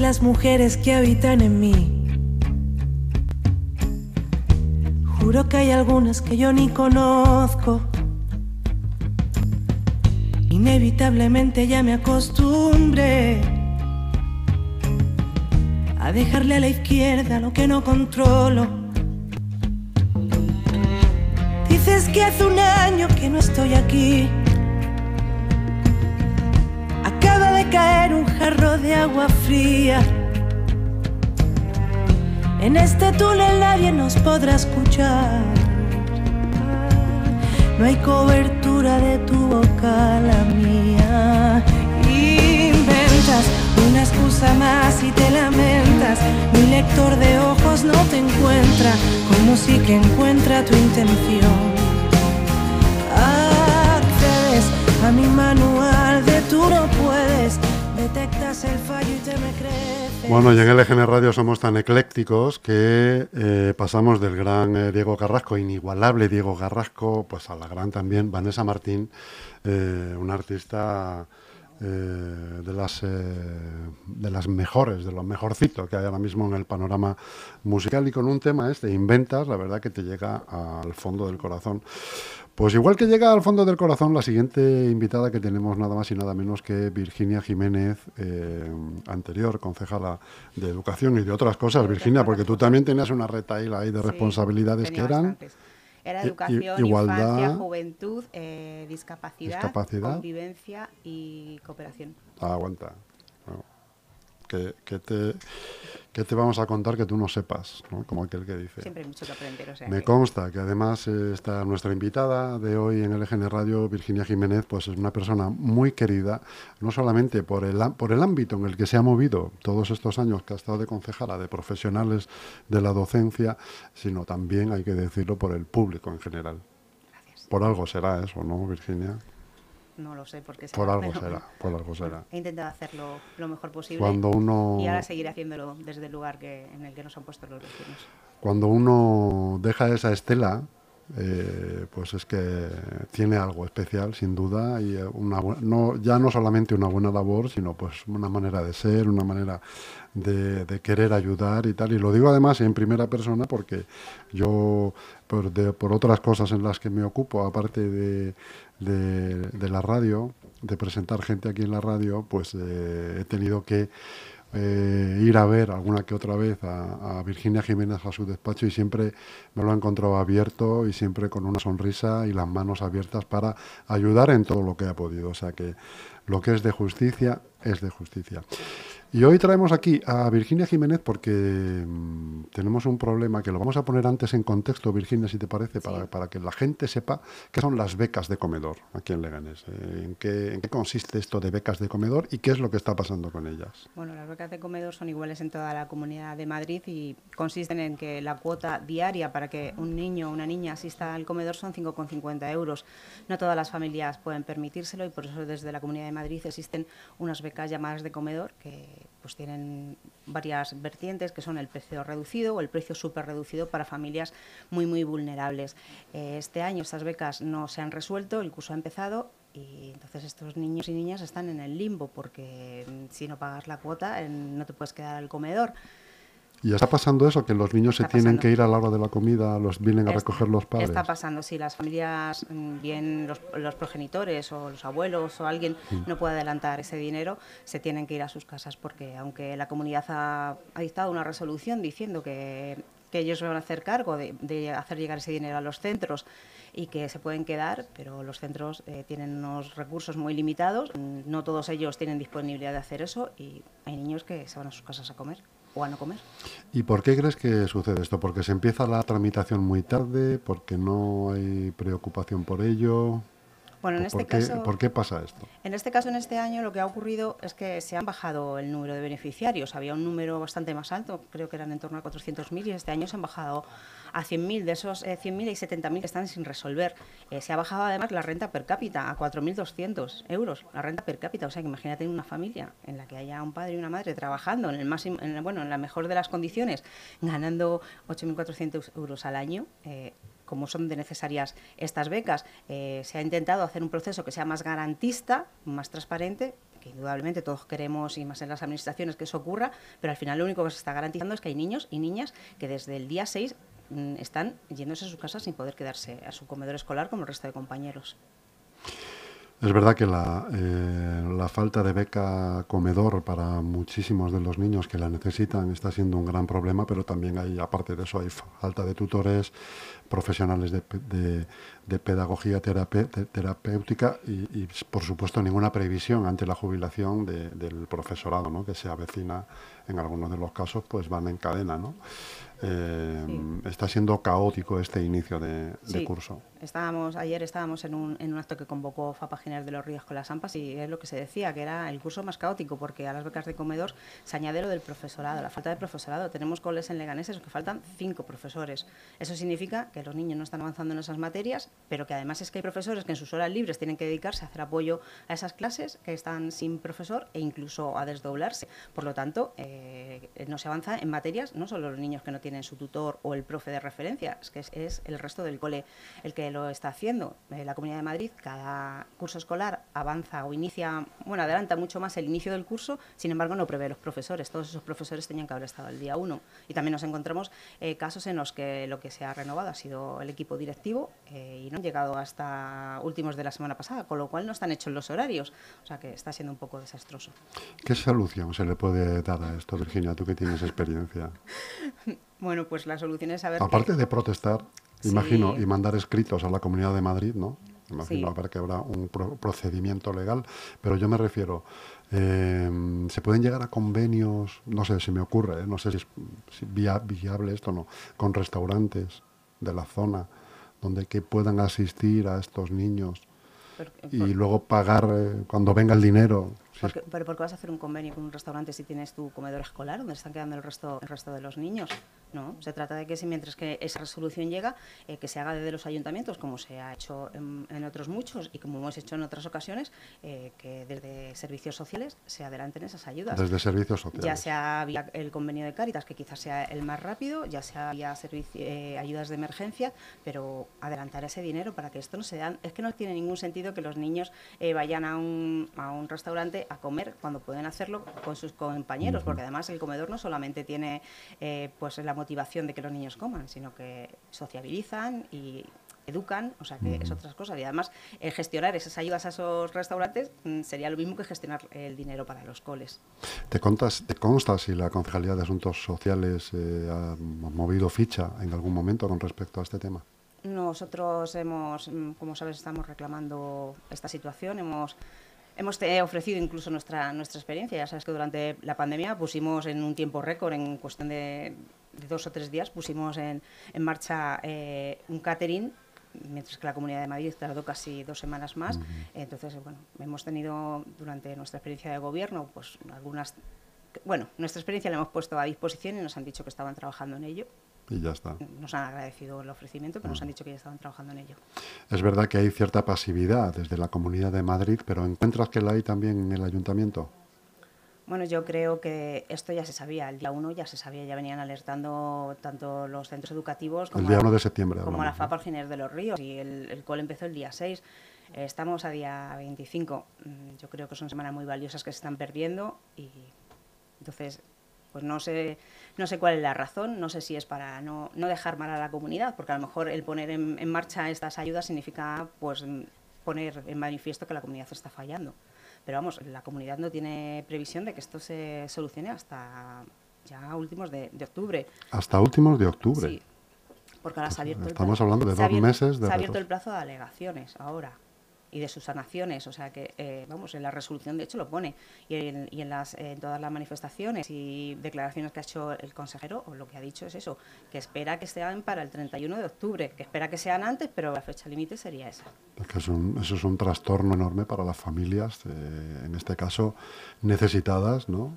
las mujeres que habitan en mí. Juro que hay algunas que yo ni conozco. Inevitablemente ya me acostumbré a dejarle a la izquierda lo que no controlo. Dices que hace un año que no estoy aquí caer un jarro de agua fría. En este túnel nadie nos podrá escuchar. No hay cobertura de tu boca, la mía. Inventas una excusa más y te lamentas. Mi lector de ojos no te encuentra, como si que encuentra tu intención. Accedes a mi manual de tú no puedes Detectas el fallo y te me. Bueno, y en LGN Radio somos tan eclécticos que eh, pasamos del gran eh, Diego Carrasco, inigualable Diego Carrasco, pues a la gran también Vanessa Martín, eh, una artista de, las, de las mejores, de lo mejorcito que hay ahora mismo en el panorama musical y con un tema este, Inventas, la verdad que te llega al fondo del corazón. Pues igual que llega al fondo del corazón la siguiente invitada que tenemos nada más y nada menos que Virginia Jiménez, eh, anterior concejala de Educación y de otras cosas. Virginia, porque tú también tenías una retaila ahí de responsabilidades que eran... Era educación, igualdad, infancia, juventud, eh, discapacidad, convivencia y cooperación. Ah, aguanta que, te, que te vamos a contar que tú no sepas, como aquel que dice. Siempre hay mucho que aprender. Me consta que además está nuestra invitada de hoy en el EGN Radio, Virginia Jiménez, pues es una persona muy querida, no solamente por el, por el ámbito en el que se ha movido todos estos años que ha estado de concejala, de profesionales de la docencia, sino también, hay que decirlo, por el público en general. Gracias. Por algo será eso, ¿no, Virginia? No lo sé porque por algo será por algo será. he intentado hacerlo lo mejor posible cuando uno y ahora seguiré haciéndolo desde el lugar que en el que nos han puesto los vecinos. Cuando uno deja esa estela eh, pues es que tiene algo especial sin duda y una no ya no solamente una buena labor sino pues una manera de ser una manera de, querer ayudar y tal. Y lo digo además en primera persona porque yo por otras cosas en las que me ocupo aparte de, de, la radio, de presentar gente aquí en la radio, pues eh, he tenido que eh, ir a ver alguna que otra vez a, Virginia Jiménez a su despacho y siempre me lo he encontrado abierto y siempre con una sonrisa y las manos abiertas para ayudar en todo lo que ha podido. O sea que lo que es de justicia es de justicia. Y hoy traemos aquí a Virginia Jiménez porque mm, tenemos un problema que lo vamos a poner antes en contexto, Virginia, si te parece, para, para, que la gente sepa qué son las becas de comedor aquí en Leganés. Eh, en, qué, ¿En qué consiste esto de becas de comedor y qué es lo que está pasando con ellas? Bueno, las becas de comedor son iguales en toda la comunidad de Madrid y consisten en que la cuota diaria para que un niño o una niña asista al comedor son 5,50 euros. No todas las familias pueden permitírselo y por eso desde la Comunidad de Madrid existen unas becas llamadas de comedor que pues tienen varias vertientes que son el precio reducido o el precio súper reducido para familias muy muy vulnerables. Eh, este año estas becas no se han resuelto, el curso ha empezado y entonces estos niños y niñas están en el limbo porque mm, si no pagas la cuota no te puedes quedar al comedor. ¿Y está pasando eso? ¿Que los niños se tienen que ir a la hora de la comida, los vienen a recoger los padres? Está pasando, si las familias, mm, bien los, progenitores o los abuelos o alguien no puede adelantar ese dinero, se tienen que ir a sus casas porque aunque la comunidad ha, dictado una resolución diciendo que, que ellos van a hacer cargo de, hacer llegar ese dinero a los centros y que se pueden quedar, pero los centros eh, tienen unos recursos muy limitados, no todos ellos tienen disponibilidad de hacer eso y hay niños que se van a sus casas a comer a no comer. ¿Y por qué crees que sucede esto? ¿Porque se empieza la tramitación muy tarde? ¿Porque no hay preocupación por ello? Bueno, en este caso, ¿Por qué pasa esto? En este caso, en este año, lo que ha ocurrido es que se han bajado el número de beneficiarios. Había un número bastante más alto, creo que eran en torno a 400.000, y este año se han bajado a 100.000. De esos 100.000 eh, hay 70.000 que están sin resolver. Eh, se ha bajado además la renta per cápita a 4.200 euros, la renta per cápita. O sea, que imagínate una familia en la que haya un padre y una madre trabajando en, el máximo, en, bueno, en la mejor de las condiciones, ganando 8.400 euros al año. Eh, como son de necesarias estas becas, eh, se ha intentado hacer un proceso que sea más garantista, más transparente, que indudablemente todos queremos y más en las administraciones que eso ocurra, pero al final lo único que se está garantizando es que hay niños y niñas que desde el día 6 mm, están yéndose a su casa sin poder quedarse a su comedor escolar como el resto de compañeros. Es verdad que la, eh, la, falta de beca comedor para muchísimos de los niños que la necesitan está siendo un gran problema, pero también hay, aparte de eso, hay falta de tutores, profesionales de, de, pedagogía terapéutica y, por supuesto, ninguna previsión ante la jubilación del profesorado, ¿no? que se avecina en algunos de los casos, pues van en cadena. ¿no? Eh, está siendo caótico este inicio de, curso. Estábamos, ayer estábamos en un, en un acto que convocó FAPA General de los Ríos con las AMPAs y es lo que se decía, que era el curso más caótico, porque a las becas de comedor se añade lo del profesorado, la falta de profesorado. Tenemos coles en Leganeses que faltan cinco profesores. Eso significa que los niños no están avanzando en esas materias, pero que además es que hay profesores que en sus horas libres tienen que dedicarse a hacer apoyo a esas clases que están sin profesor e incluso a desdoblarse. Por lo tanto, eh, no se avanza en materias, no solo los niños que no tienen su tutor o el profe de referencia, es que es, el resto del cole el que lo está haciendo. Eh, la Comunidad de Madrid, cada curso escolar avanza o inicia, bueno, adelanta mucho más el inicio del curso, sin embargo no prevé los profesores. Todos esos profesores tenían que haber estado el día uno. Y también nos encontramos eh, casos en los que lo que se ha renovado ha sido el equipo directivo eh, y no han llegado hasta últimos de la semana pasada, con lo cual no están hechos los horarios. O sea que está siendo un poco desastroso. ¿Qué solución se le puede dar a esto, Virginia, tú que tienes experiencia? Bueno, pues la solución es saber. Aparte de protestar, imagino, y mandar escritos a la Comunidad de Madrid, ¿no? Imagino a ver que habrá un procedimiento legal, pero yo me refiero, eh, ¿se pueden llegar a convenios? No sé, si me ocurre, ¿eh? no sé si es viable esto o no, con restaurantes de la zona donde que puedan asistir a estos niños y luego pagar eh, cuando venga el dinero. ¿Pero por qué vas a hacer un convenio con un restaurante si tienes tu comedor escolar donde están quedando el resto, el resto de los niños? No, se trata de que si mientras que esa resolución llega, eh, que se haga desde los ayuntamientos, como se ha hecho en, otros muchos y como hemos hecho en otras ocasiones, eh, que desde servicios sociales se adelanten esas ayudas. Desde servicios sociales. Ya sea vía el convenio de Cáritas, que quizás sea el más rápido, ya sea vía eh, ayudas de emergencia, pero adelantar ese dinero para que esto no se dan. Es que no tiene ningún sentido que los niños vayan a un, a un restaurante a comer cuando pueden hacerlo con sus compañeros, porque además el comedor no solamente tiene pues la motivación de que los niños coman, sino que sociabilizan y educan, o sea que es otras cosas. Y además, el gestionar esas ayudas a esos restaurantes mm, sería lo mismo que gestionar el dinero para los coles. ¿Te, contas, te consta si la Concejalía de Asuntos Sociales eh, ha movido ficha en algún momento con respecto a este tema? Nosotros hemos, mm, como sabes, estamos reclamando esta situación, hemos Hemos ofrecido incluso nuestra, nuestra experiencia. Ya sabes que durante la pandemia pusimos en un tiempo récord, en cuestión de, dos o tres días, pusimos en, en marcha eh, un catering mientras que la Comunidad de Madrid tardó casi dos semanas más. Entonces, bueno, hemos tenido durante nuestra experiencia de gobierno, pues algunas, bueno, nuestra experiencia la hemos puesto a disposición y nos han dicho que estaban trabajando en ello y ya está. Nos han agradecido el ofrecimiento, pero nos han dicho que ya estaban trabajando en ello. Es verdad que hay cierta pasividad desde la Comunidad de Madrid, pero ¿encuentras que la hay también en el Ayuntamiento? Bueno, yo creo que esto ya se sabía, el día 1 ya se sabía, ya venían alertando tanto los centros educativos como, el día 1 de septiembre, como la FAPA Giner de los Ríos y el, el empezó el día 6. Estamos a día 25. Mm, yo creo que son semanas muy valiosas que se están perdiendo y entonces pues no sé, no sé cuál es la razón, no sé si es para no, no dejar mal a la comunidad, porque a lo mejor el poner en, en, marcha estas ayudas significa pues poner en manifiesto que la comunidad está fallando. Pero vamos, la comunidad no tiene previsión de que esto se solucione hasta ya últimos de, de octubre. Hasta últimos de octubre. Sí, porque ahora se ha abierto Estamos hablando de dos meses de Se ha abierto el plazo de alegaciones ahora y de sus sanaciones, o sea que, eh, vamos, en la resolución de hecho lo pone, y en, y en, las, en todas las manifestaciones y declaraciones que ha hecho el consejero, o lo que ha dicho es eso, que espera que sean para el 31 de octubre, que espera que sean antes, pero la fecha límite sería esa. Es que es un, eso es un trastorno enorme para las familias, eh, en este caso necesitadas, ¿no?,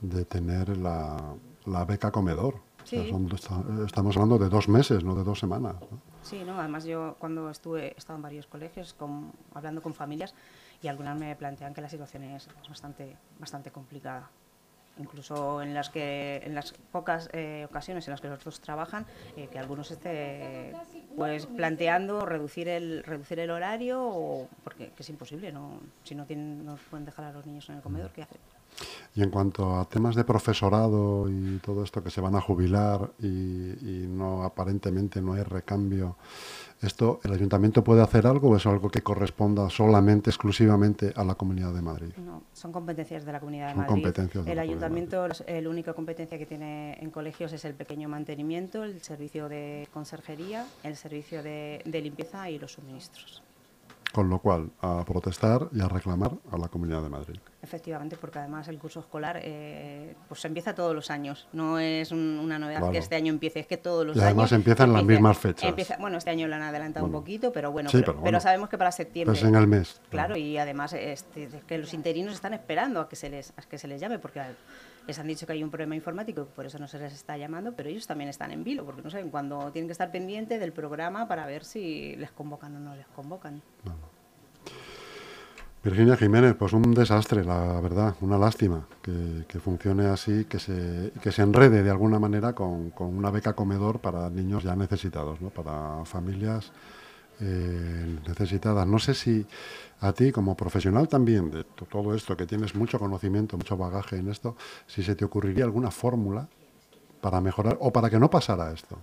de tener la, la beca comedor. estamos hablando de dos meses, no de dos semanas. Sí, no, además yo cuando estuve, he estado en varios colegios hablando con familias y algunas me plantean que la situación es, bastante, bastante complicada. Incluso en las que en las pocas eh, ocasiones en las que los dos trabajan, eh, que algunos este, pues planteando reducir el reducir el horario o porque es imposible no si no tienen no pueden dejar a los niños en el comedor qué hacen y en cuanto a temas de profesorado y todo esto que se van a jubilar y, y no aparentemente no hay recambio ¿Esto el ayuntamiento puede hacer algo o es algo que corresponda solamente, exclusivamente a la Comunidad de Madrid? No, son competencias de la Comunidad de Son Madrid. competencias de el ayuntamiento, la única competencia que tiene en colegios es el pequeño mantenimiento, el servicio de conserjería, el servicio de, de limpieza y los suministros. Con lo cual, a protestar y a reclamar a la Comunidad de Madrid. Efectivamente, porque además el curso escolar eh, pues empieza todos los años. No es un- una novedad Claro. que este año empiece, es que todos los Y años... además empiezan las mismas fechas. empieza- bueno, este año lo han adelantado un Bueno. poquito, pero bueno, Sí, pero, pero pero bueno. sabemos que para septiembre... Pues en el mes. Claro, y además este, es que los interinos están esperando a que se les a que se les llame porque les han dicho que hay un problema informático por eso no se les está llamando, pero ellos también están en vilo porque no saben cuándo tienen que estar pendientes del programa para ver si les convocan o no les convocan. Virginia Jiménez, pues un desastre, la verdad, una lástima que, funcione así, que se, que se enrede de alguna manera con, con una beca comedor para niños ya necesitados, ¿no? para familias eh, necesitadas. No sé si a ti, como profesional también de to- todo esto, que tienes mucho conocimiento, mucho bagaje en esto, si se te ocurriría alguna fórmula para mejorar o para que no pasara esto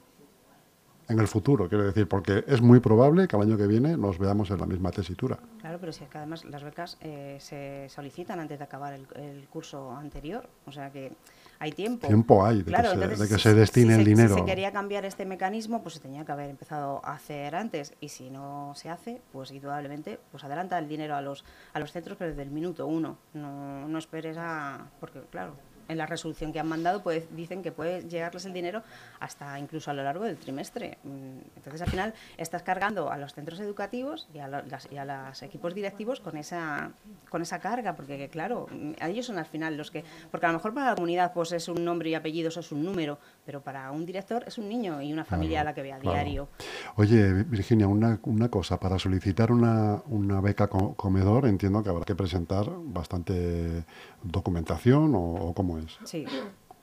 en el futuro, quiero decir, porque es muy probable que al año que viene nos veamos en la misma tesitura. Claro, pero si es que además las becas eh, se solicitan antes de acabar el, el curso anterior, o sea que hay tiempo. Tiempo hay de que Claro, se- entonces, de que se destine si el se- dinero. Si se quería cambiar este mecanismo, pues se tenía que haber empezado a hacer antes. Y si no se hace, pues indudablemente, pues adelanta el dinero a los, a los centros, pero desde el minuto uno. No, no esperes a... Porque, claro, en la resolución que han mandado pues, dicen que puede llegarles el dinero hasta incluso a lo largo del trimestre. Mm, Entonces, al final, estás cargando a los centros educativos y a, y los equipos directivos con esa, con esa carga, porque, claro, mm, a ellos son al final los que... Porque a lo mejor para la comunidad pues es un nombre y apellido, eso es un número, pero para un director es un niño y una familia a la que ve a Claro. diario. Oye, Virginia, una, una cosa, para solicitar una, una beca co- comedor entiendo que habrá que presentar bastante documentación o, o cómo es. Sí,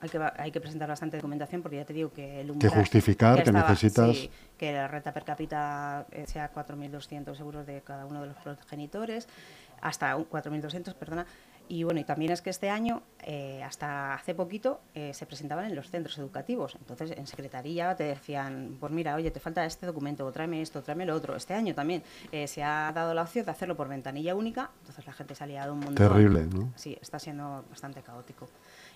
hay que, hay que presentar bastante documentación porque ya te digo que el Que umbral... justificar que necesitas- sí, que la renta per cápita eh, sea 4.200 euros de cada uno de los progenitores, hasta un- 4.200, perdona. Y bueno, y también es que este año, eh, hasta hace poquito, eh, se presentaban en los centros educativos. Entonces, en secretaría te decían, pues mira, oye, te falta este documento, tráeme esto, tráeme lo otro. Este año también eh, se ha dado la opción de hacerlo por ventanilla única, entonces la gente se ha liado un montón. Terrible, ¿no? Sí, está siendo bastante caótico.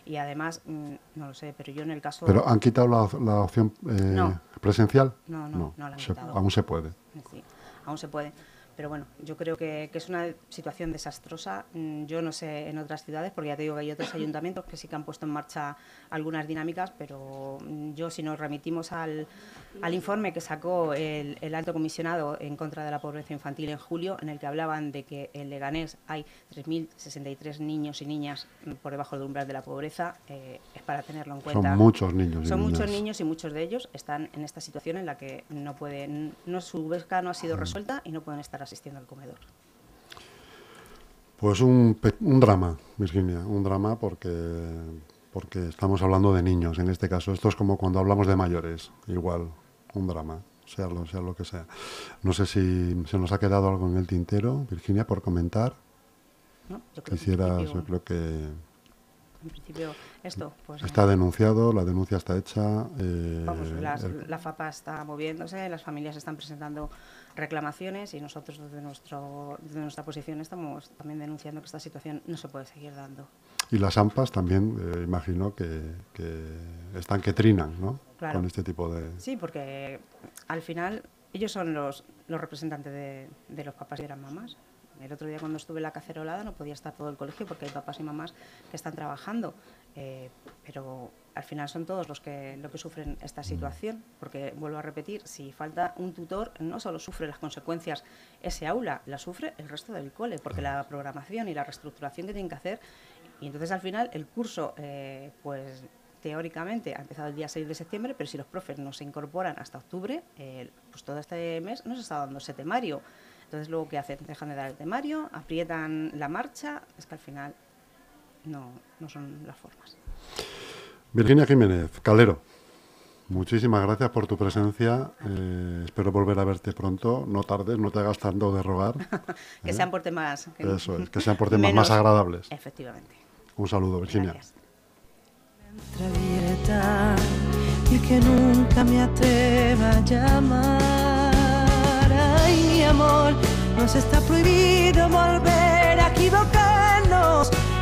Y además, mm, no lo sé, pero yo en el caso... Pero han quitado la, la opción eh, No. presencial. No, no, no la han se- quitado. aún se puede. Sí, aún se puede. Pero bueno, yo creo que, que es una situación desastrosa. Mm, Yo no sé en otras ciudades, porque ya te digo que hay otros ayuntamientos que sí que han puesto en marcha algunas dinámicas, pero mm, yo si nos remitimos al, al informe que sacó el, el alto comisionado en contra de la pobreza infantil en julio, en el que hablaban de que en Leganés hay 3.063 niños y niñas mm, por debajo del umbral de la pobreza, eh, es para tenerlo en cuenta. Son muchos niños y Son muchos niños y muchos de ellos están en esta situación en la que no pueden, no su beca no ha sido resuelta y no pueden estar asistiendo al comedor. Pues un, drama, Virginia, un drama porque, porque estamos hablando de niños en este caso. Esto es como cuando hablamos de mayores, igual, un drama, sea lo, sea lo que sea. No sé si se nos ha quedado algo en el tintero, Virginia, por comentar. ¿no? Yo creo que en Quisieras, principio- yo creo que en principio esto, pues está denunciado, la denuncia está hecha. eh, vamos, las- el- la FAPA está moviéndose, las familias están presentando reclamaciones y nosotros desde, nuestro, desde nuestra posición estamos también denunciando que esta situación no se puede seguir dando. y las AMPAs también, eh, imagino que, que están que trinan, ¿no? Claro. Con este tipo de... Sí, porque al final ellos son los, los representantes de, de los papás y de las mamás. El otro día cuando estuve en la cacerolada no podía estar todo el colegio porque hay papás y mamás que están trabajando, eh, pero al final son todos los que, los que sufren esta situación, porque vuelvo a repetir, si falta un tutor, no solo sufre las consecuencias ese aula, la sufre el resto del cole, porque la programación y la reestructuración que tienen que hacer, y entonces al final el curso, eh, pues teóricamente ha empezado el día 6 de septiembre, pero si los profes no se incorporan hasta octubre, eh, pues todo este mes no se está dando ese temario. Entonces luego ¿qué hacen? Dejan de dar el temario, aprietan la marcha, es que al final no, no son las formas. Virginia Jiménez, Calero, Muchísimas gracias por tu presencia. Eh, espero volver a verte pronto. No tardes, no te hagas tanto de rogar. que sean por temas. Que Eso es, que sean por temas más agradables. Efectivamente. Un saludo, Virginia. Gracias. y que nunca me atreva a llamar. Ay, mi amor, nos está prohibido volver a equivocarnos.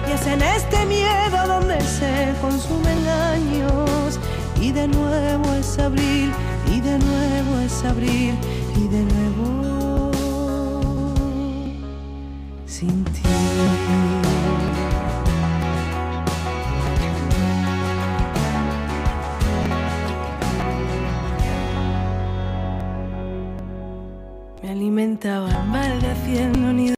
Y es en este miedo donde se consumen años. Y de nuevo es abril, y de nuevo es abril, y de nuevo sin ti. Me alimentaban maldeciendo ni